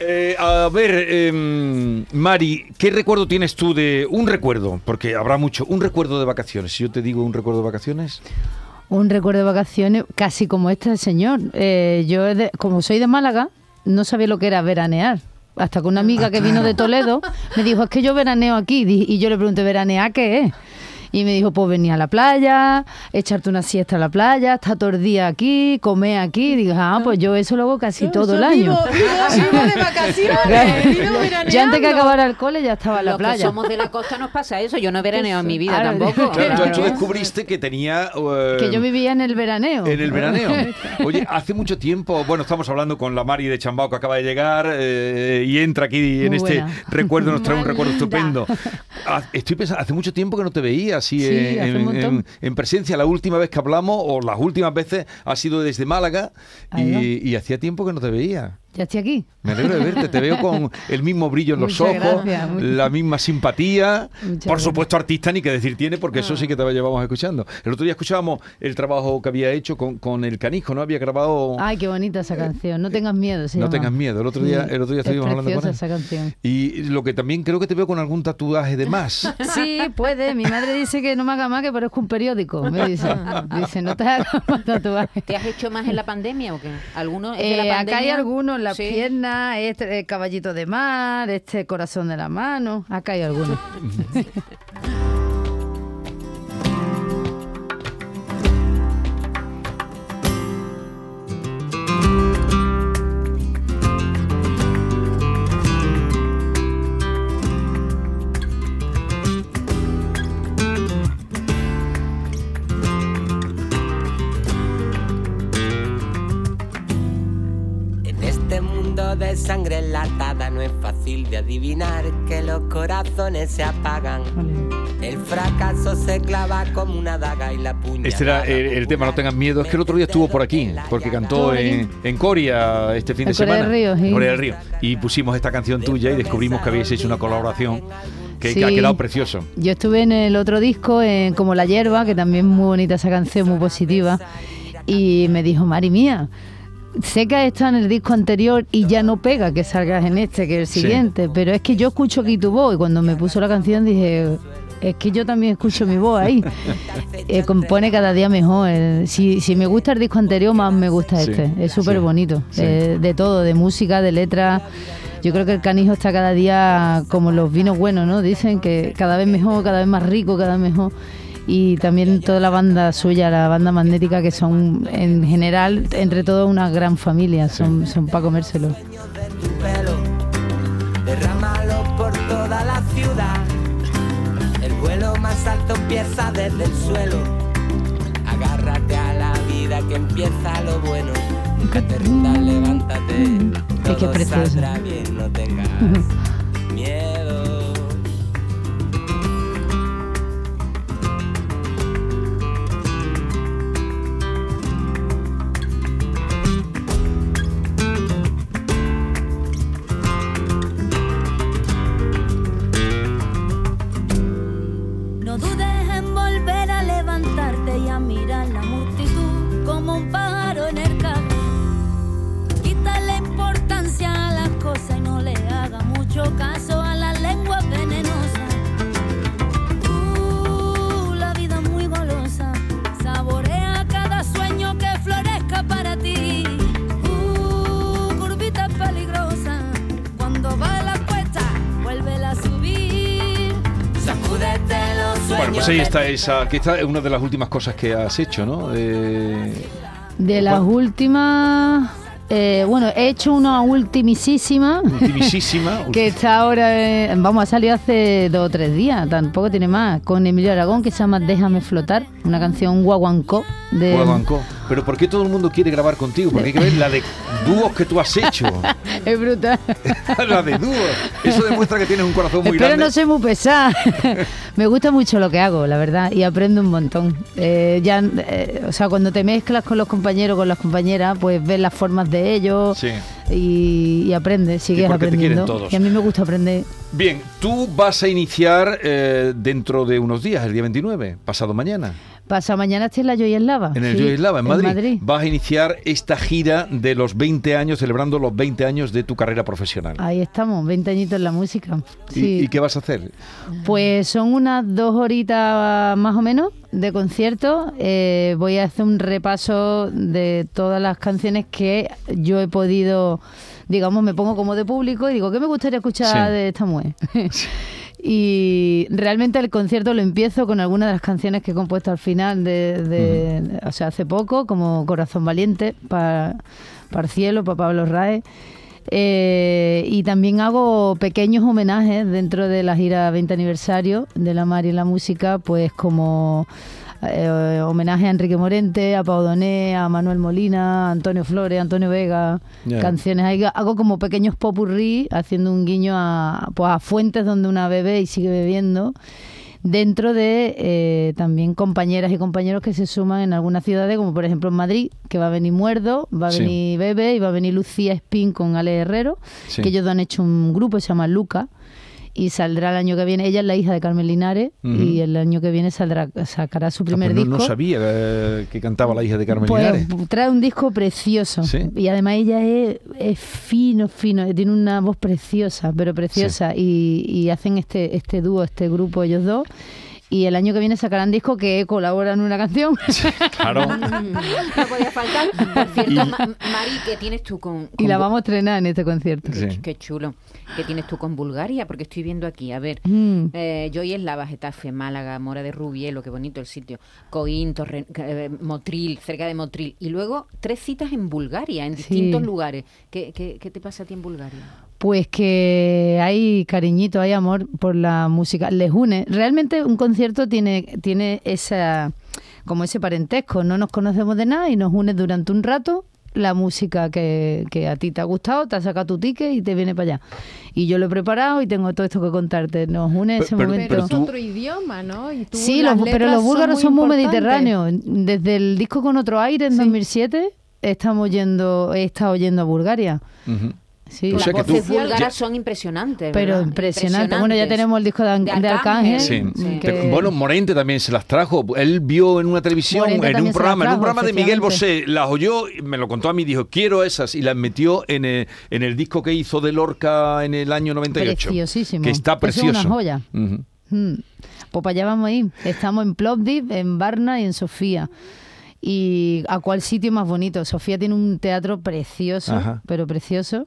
Eh, a ver, em, Mari, ¿qué recuerdo tienes tú de un recuerdo? Porque habrá mucho. Un recuerdo de vacaciones. Si yo te digo un recuerdo de vacaciones. Un recuerdo de vacaciones casi como este señor. Eh, yo, de- como soy de Málaga, no sabía lo que era veranear. Hasta que una amiga que vino de Toledo me dijo, es que yo veraneo aquí. Y yo le pregunté, ¿veranear qué es? Y me dijo, pues venir a la playa, echarte una siesta a la playa, estar todo el día aquí, comer aquí. Digo, ah, pues yo eso lo hago casi todo el año. Vivo, vivo, vivo de vacaciones, vivo antes que acabara el cole ya estaba en la Los que playa. somos de la costa nos pasa eso. Yo no he veraneado en mi vida Claro, tampoco. Claro, entonces tú Claro. descubriste que tenía. eh, Que yo vivía en el veraneo. En el veraneo. Oye, hace mucho tiempo, bueno, estamos hablando con la Mari de Chambao que acaba de llegar eh, y entra aquí en Muy este buena. recuerdo, nos trae un recuerdo estupendo. Ah, Estoy pensando, hace mucho tiempo que no te veía así Sí, en, presencia. La última vez que hablamos, o las últimas veces, ha sido desde Málaga y hacía tiempo que no te veía. Ya estoy aquí. Me alegro de verte, te veo con el mismo brillo en los Muchas ojos, gracias, la misma simpatía. Muchas Por gracias. supuesto, artista ni que decir tiene, porque eso sí que te llevamos escuchando. El otro día escuchábamos el trabajo que había hecho con, con el canijo, ¿no? Había grabado. Ay, qué bonita esa canción. No tengas miedo. se No llama. tengas miedo. El otro día, el otro día Es estuvimos hablando con él. esa canción. Y lo que también creo que te veo con algún tatuaje de más. Sí, puede. Mi madre dice que no me haga más que parezco un periódico. Me dice, dice no te hagas más tatuajes. ¿Te has hecho más en la pandemia o qué? ¿Alguno es de la Eh, pandemia? acá hay algunos en las Sí. piernas, este eh, caballito de mar, este corazón de la mano. Acá hay algunos. de sangre enlatada no es fácil de adivinar que los corazones se apagan. El fracaso se clava como una daga y la puñalada. Este era el, el tema, no tengas miedo. Es que el otro día estuvo por aquí, porque cantó en, en Coria este fin de Corea semana. del Río, sí. Corea del Río. Y pusimos esta canción tuya y descubrimos que habéis hecho una colaboración que, que ha quedado precioso. Yo estuve en el otro disco, en Como la hierba, que también es muy bonita esa canción, muy positiva. Y me dijo, Mari mía, sé que has estado en el disco anterior y ya no pega que salgas en este, que es el Sí. siguiente. Pero es que yo escucho aquí tu voz. Y cuando me puso la canción dije, es que yo también escucho mi voz ahí. Eh, compone cada día mejor. Eh, si, si me gusta el disco anterior, más me gusta Sí, este. Es súper sí, bonito. sí. Eh, de todo, de música, de letra. Yo creo que el canijo está cada día como los vinos buenos, ¿no? Dicen que cada vez mejor, cada vez más rico, cada vez mejor. Y también toda la banda suya, la banda magnética, que son en general, entre todos, una gran familia, son, son para comérselo. derrámalo por toda la ciudad. El vuelo más alto empieza desde el suelo. Agárrate a la vida que empieza lo bueno. Nunca te rindas, levántate. Es que Todo precioso. saldrá bien, no tengas de está esa, que esta es una de las últimas cosas que has hecho, ¿no? Eh, De las últimas, eh, bueno, he hecho una ultimísima. ultimísima. Que está ahora, eh, vamos, ha salido hace dos o tres días, tampoco tiene más, con Emilio Aragón, que se llama Déjame flotar, una canción guaguancó de... Guaguancó. Pero ¿por qué todo el mundo quiere grabar contigo? Porque hay que ver la de dúos que tú has hecho. Es brutal. la de dúos. Eso demuestra que tienes un corazón muy Espero grande. no soy muy pesada. Me gusta mucho lo que hago, la verdad, y aprendo un montón. Eh, ya, eh, o sea, cuando te mezclas con los compañeros, con las compañeras, pues ves las formas de ellos Sí. y, y aprendes, sigues quieren aprendiendo. todos. Y a mí me gusta aprender. Bien, tú vas a iniciar eh, dentro de unos días, el día 29, pasado mañana. Pasa mañana estoy en la Joy Eslava. En el sí, Joy en Madrid. Vas a iniciar esta gira de los 20 años, celebrando los 20 años de tu carrera profesional. Ahí estamos, 20 añitos en la música. ¿Y- Sí. ¿Y, qué vas a hacer? Pues son unas dos horitas más o menos de concierto. Eh, voy a hacer un repaso de todas las canciones que yo he podido, digamos, me pongo como de público y digo, ¿qué me gustaría escuchar Sí. de esta mujer? y realmente el concierto lo empiezo con algunas de las canciones que he compuesto al final, de, de- o sea, hace poco, como Corazón Valiente, para, para el cielo, para Pablo Rae. Eh, y también hago pequeños homenajes dentro de la gira 20 aniversario de la Mar y la música, pues como eh, homenaje a Enrique Morente, a Pau Doné, a Manuel Molina, a Antonio Flores, a Antonio Vega, Ya. canciones. Ahí hago como pequeños popurrí haciendo un guiño a, pues, a fuentes donde una bebe y sigue bebiendo dentro de eh, también compañeras y compañeros que se suman en algunas ciudades, como por ejemplo en Madrid, que va a venir Muerdo, va a Sí. venir Bebe y va a venir Lucía Espín con Ale Herrero, Sí. que ellos han hecho un grupo, se llama Luca, y saldrá el año que viene. Ella es la hija de Carmen Linares y el año que viene saldrá sacará su Ah, primer pues no, disco. no sabía eh, que cantaba la hija de Carmen Pues, Linares. trae un disco precioso. Sí. Y además ella es, es fino, fino. Tiene una voz preciosa, pero preciosa. Y, y hacen este, este dúo, este grupo, ellos dos. Y el año que viene sacarán disco que colabora en una canción. Claro. No podía faltar. Por cierto, Ma- Mari, ¿qué tienes tú con, y la vamos a estrenar en este concierto. Sí. Qué, qué chulo. ¿Qué tienes tú con Bulgaria? Porque estoy viendo aquí, a ver. Mm. Eh, Joy Eslava, Getafe, Málaga, Mora de Rubielo, qué bonito el sitio. Coín, Torre- eh, Motril, cerca de Motril. Y luego tres citas en Bulgaria, en Sí. distintos lugares. ¿Qué, qué, qué te pasa a ti en Bulgaria? Pues que hay cariñito, hay amor por la música, les une. Realmente un concierto tiene, tiene esa, como ese parentesco, no nos conocemos de nada y nos une durante un rato la música que, que a ti te ha gustado, te ha sacado tu ticket y te viene para allá. Y yo lo he preparado y tengo todo esto que contarte. Nos une Pero- ese pero- momento. Pero es tú- otro idioma, ¿no? Y tú, Sí, los- pero los búlgaros son muy, mediterráneos. Desde el disco Con otro aire en Sí. 2007 estamos yendo, he estado yendo a Bulgaria. Sí. O Las sea que tú- voces son impresionantes. Pero ¿verdad? impresionante. Bueno, ya Impresionantes. tenemos el disco de, De de Arcángel. Sí. Sí. que- Bueno, Morente también se las trajo. Él vio en una televisión, Morente en un las programa, en un trajo, programa de Miguel Bosé, las oyó, me lo contó a mí, dijo, quiero esas, y las metió en el, en el disco que hizo de Lorca en el año 98. Preciosísimo. Que está Eso es precioso. una joya. Ujú. Mm. Pues para allá vamos a ir. Estamos en Plovdiv, en Varna y en Sofía. ¿Y a cuál sitio más bonito? Sofía tiene un teatro precioso, Ajá. pero precioso.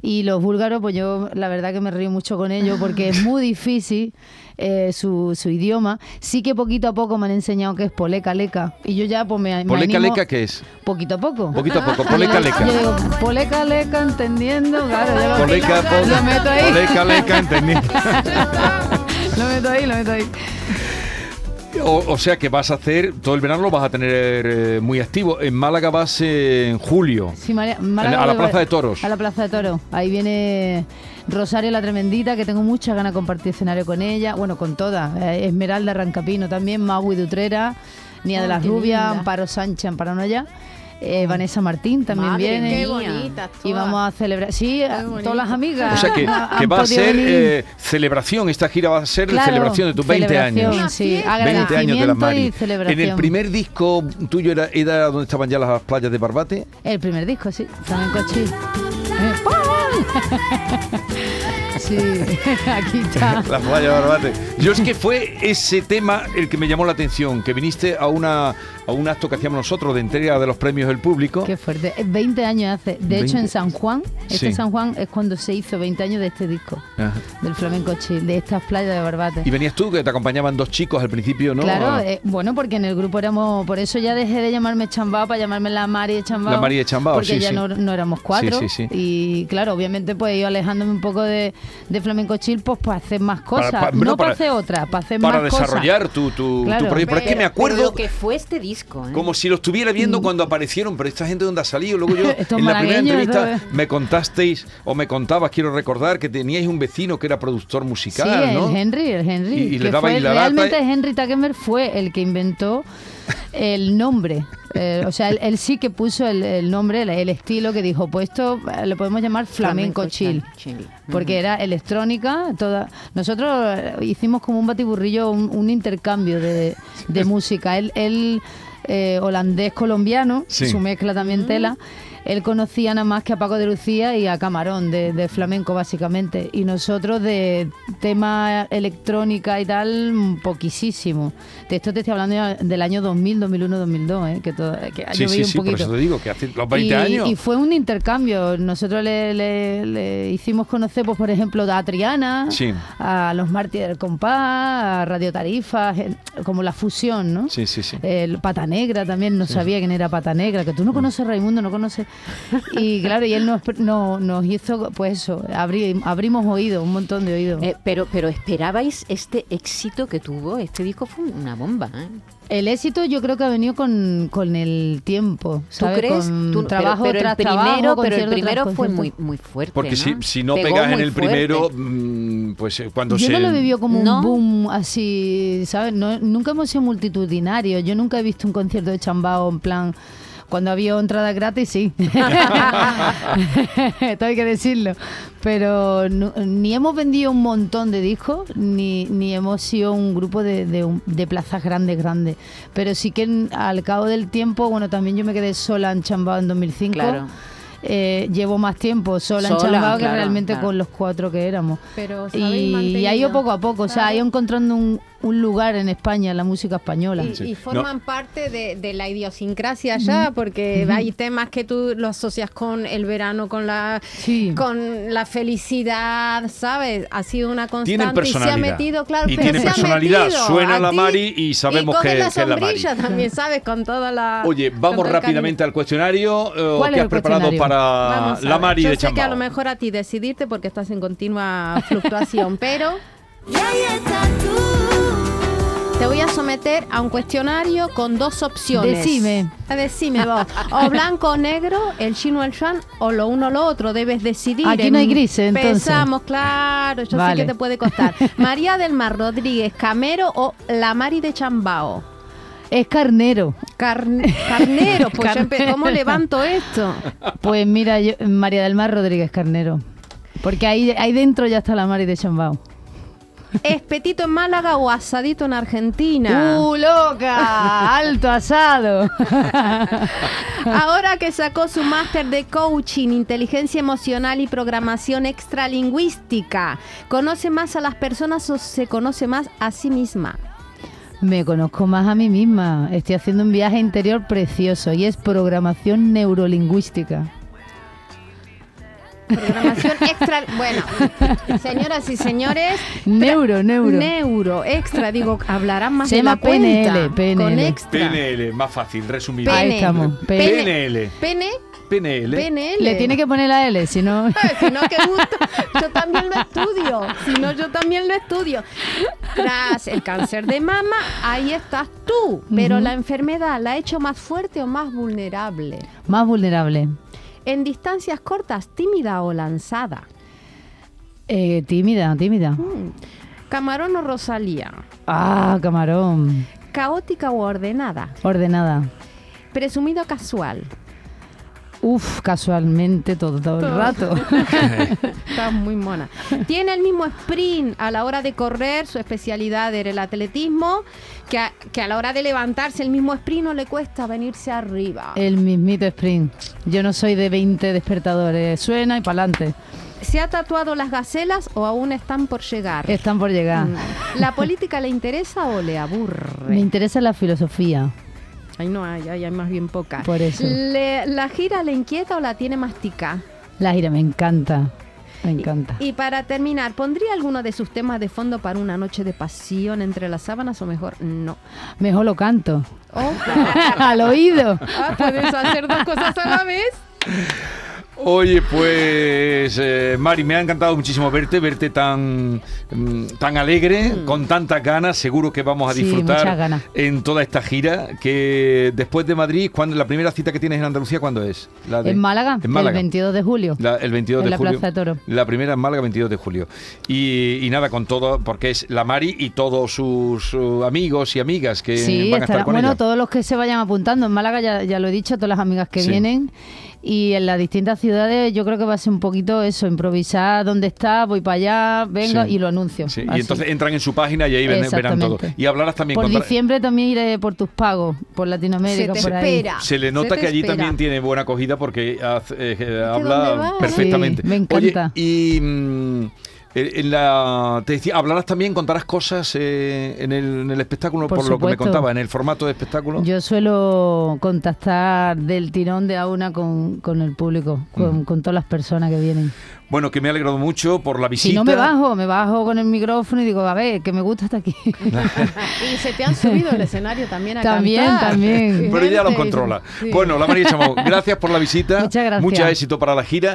Y los búlgaros, pues yo la verdad que me río mucho con ellos porque es muy difícil eh, su, su idioma. Sí que poquito a poco me han enseñado que es poleka leka. Y yo ya pues me, ¿Poleca Leca qué es? Poquito a poco. Poquito a poco, Yo Poleca Leca. Yo digo, poleca leca, entendiendo, claro. yo lo- Poleca, lo meto ahí. Poleca Leca, entendí. Lo meto ahí, lo meto ahí. O, o sea que vas a hacer, todo el verano lo vas a tener eh, muy activo. En Málaga vas eh, en julio. Sí, María- Málaga a la Plaza de Toros. A la Plaza de Toros. Ahí viene Rosario la Tremendita, que tengo muchas ganas de compartir escenario con ella. Bueno, con todas. Eh, Esmeralda Rancapino también, Magui Dutrera, Nia de Ay, las qué Rubias. Amparo Sánchez, Amparo Noya. Eh, Vanessa Martín también Madre viene. Qué bonitas Y vamos a celebrar. Sí, todas las amigas. O sea que, han que va a ser eh, celebración, esta gira va a ser Claro, celebración de tus 20 celebración, años. Sí, 20 20 años de la agradecimiento Mari. En el primer disco tuyo era, era donde estaban ya las playas de Barbate. El primer disco, sí. También Cochi. Eh, ¡pam! Sí, aquí está. Las playas de Barbate. Yo es que fue ese tema el que me llamó la atención, que viniste a una a un acto que hacíamos nosotros de entrega de los premios del público. Qué fuerte. Eh, 20 años hace. De hecho, 20. en San Juan, este Sí. San Juan es cuando se hizo 20 años de este disco, Ajá. del flamenco chill, de estas playas de Barbate. Y venías tú, que te acompañaban dos chicos al principio, ¿no? Claro, Ah, eh, bueno, porque en el grupo éramos, por eso ya dejé de llamarme Chambao para llamarme la Mari de Chambao. La Mari de Chambao, Porque sí, ya sí. No, no éramos cuatro. Sí, sí, sí. Y claro, obviamente pues ido alejándome un poco de, de flamenco chill pues para hacer más cosas. Para- para- no para, para- hacer otras, para hacer para más cosas. desarrollar tu, tu, proyecto. Pero es que me Pero acuerdo lo que fue este disco, ¿eh? como si lo estuviera viendo cuando aparecieron, pero esta gente dónde ha salido. Luego yo, en la primera entrevista, me contasteis, o me contabas, quiero recordar, que teníais un vecino que era productor musical, Sí, ¿no? el Henry, el Henry. Y- y le dabais fue- la realmente Henry Takemer fue el que inventó el nombre. Eh, o sea, él, él sí que puso el, el nombre, el, el estilo que dijo, pues esto eh, le podemos llamar flamenco, chill. chill. Porque era electrónica, toda. Nosotros hicimos como un batiburrillo, un, un intercambio de, de música. Él, él eh, holandés colombiano, Sí. su mezcla también tela. Él conocía nada más que a Paco de Lucía y a Camarón de, de flamenco básicamente. Y nosotros de tema electrónica y tal, mm, poquísimo. De esto te estoy hablando del año 2000, 2001, 2002, ¿eh? que, todo, que Sí, sí, un sí, por poquito. eso te digo que hace los 20 y, años. y fue un intercambio. Nosotros le, le- le hicimos conocer, pues, por ejemplo, a Triana, Sí. a los Mártires del Compás, a Radio Tarifas, eh, como la fusión, ¿no? Sí, sí, sí. El Pata Negra también, no sabía quién era Pata Negra, que tú no conoces Raimundo, no conoces. Y claro, y él nos, no- nos hizo, pues eso, abri- abrimos oídos, un montón de oídos. Eh, pero, pero esperabais este éxito que tuvo. Este disco fue una bomba. ¿eh? el éxito yo creo que ha venido con, con el tiempo, ¿Tú ¿sabes? crees? Con Tú- trabajo pero, pero tras el primero, trabajo, pero el primero fue muy, muy fuerte. Porque ¿no? si, si no Pegó pegas en el fuerte. primero, mm, pues eh, cuando Yo se... no lo he vivido como ¿No? un boom así, ¿sabes? No- nunca hemos sido multitudinarios. Yo nunca he visto un concierto de chambao en plan. Cuando había entrada gratis, sí. Esto hay que decirlo. Pero no- ni hemos vendido un montón de discos, ni, ni hemos sido un grupo de, de un- de plazas grandes, grandes. Pero sí que en- al cabo del tiempo, bueno, también yo me quedé sola en Chambao en 2005. Claro. Eh, llevo más tiempo sola, en Chambao que realmente claro. con los cuatro que éramos. Pero ¿sabéis Y, y ha ido poco a poco, o sea, ha ido encontrando un, un lugar en España, la música española. Y, Sí. y forman No. parte de, de la idiosincrasia ya, porque hay temas que tú lo asocias con el verano, con la Sí. con la felicidad, ¿sabes? Ha sido una Tienen constante y se ha personalidad. metido, claro, Y pero tienen se ha personalidad. metido Suena la Mari y sabemos coge que- la que es la Mari. también, ¿sabes? Con toda la Oye, vamos rápidamente al cuestionario eh, ¿Cuál que has preparado para la. Mari Yo de sé que a lo mejor a ti decidirte porque estás en continua fluctuación, pero Y ahí estás tú. Te voy a someter a un cuestionario con dos opciones. Decime. Ah, Decime vos. O blanco o negro, el chino o el shan, o lo uno o lo otro. Debes decidir. Aquí no hay grises, entonces. Empezamos, claro. Yo sé que te puede costar. María del Mar Rodríguez Camero o la Mari de Chambao. Es carnero. Carn- carnero, pues Carnero. ¿cómo levanto esto? Pues mira, yo, María del Mar Rodríguez Carnero. Porque ahí, ahí dentro ya está la Mari de Chambao. ¿Espetito en Málaga o asadito en Argentina? ¡Uh, loca! ¡Alto asado! Ahora que sacó su máster de coaching, inteligencia emocional y programación extralingüística, ¿conoce más a las personas o se conoce más a sí misma? Me conozco más a mí misma. Estoy haciendo un viaje interior precioso y es programación neurolingüística. Programación extra. Bueno, señoras y señores, Neuro, neuro. neuro, extra, digo, hablarán más Se de llama la cuenta. PNL, Con PNL. extra. PNL, más fácil, resumido. Ahí estamos. PNL. Pene, PNL. PNL. Le tiene que poner la L, si no... Eh, Si no, qué gusto. Yo también lo estudio. Si no, yo también lo estudio. Tras el cáncer de mama, ahí estás tú. Pero la enfermedad la ha hecho más fuerte o más vulnerable. Más vulnerable. En distancias cortas, tímida o lanzada. Eh, tímida, tímida. Mm. Camarón o Rosalía. Ah, camarón. Caótica o ordenada. Ordenada. Presumido casual. Uf, casualmente todo, todo el rato. Estás muy mona. Tiene el mismo sprint a la hora de correr, su especialidad era el atletismo, que a, que a la hora de levantarse el mismo sprint no le cuesta venirse arriba. El mismito sprint. Yo no soy de 20 despertadores. Suena y para adelante. ¿Se ha tatuado las gacelas o aún están por llegar? Están por llegar. Mm. ¿La política le interesa o le aburre? Me interesa la filosofía. Ay, no hay, hay, hay más bien poca. Por eso. Le- ¿La gira le inquieta o la tiene mastica? La gira me encanta. Me encanta. Y para terminar, ¿pondría alguno de sus temas de fondo para una noche de pasión entre las sábanas o mejor no? Mejor lo canto. Oh, Al oído. ah, ¿Puedes hacer dos cosas a la vez? Oye, pues eh, Mari, me ha encantado muchísimo verte, verte tan, mm, tan alegre, con tantas ganas. Seguro que vamos a disfrutar en toda esta gira. Que después de Madrid, ¿cuándo, la primera cita que tienes en Andalucía, ¿cuándo es? La de- En Málaga, En Málaga. el 22 de julio. La- el 22 En de la julio. Plaza de Toros. La primera en Málaga, 22 de julio. Y, y nada, con todo, porque es la Mari y todos sus uh, amigos y amigas que Sí, van a estar con bueno, ella. todos los que se vayan apuntando. En Málaga ya, ya lo he dicho, todas las amigas que Sí. vienen. Y en las distintas ciudades yo creo que va a ser un poquito eso, improvisar dónde está, voy para allá, venga Sí. y lo anuncio. Sí, y entonces entran en su página y ahí ven- verán todo. Y hablarás también Por con diciembre también iré por tus pagos, por Latinoamérica, Se te por ahí. espera. Se le Se nota te que allí espera. también tiene buena acogida porque hace- eh, habla perfectamente. Sí, me encanta. Oye, y mm, en la, te decía, hablarás también, contarás cosas eh, en, el, en el espectáculo, por, Por lo que me contaba, en el formato de espectáculo. Yo suelo contactar del tirón de a una con, con el público, con, con todas las personas que vienen. Bueno, que me ha alegrado mucho por la visita. Si no me bajo, me bajo con el micrófono y digo, a ver, que me gusta hasta aquí. Y se te han subido al escenario también a También, cantar. también. Pero ella lo controla. sí. Bueno, la María Chamón, gracias por la visita. Muchas gracias. Mucho éxito para la gira.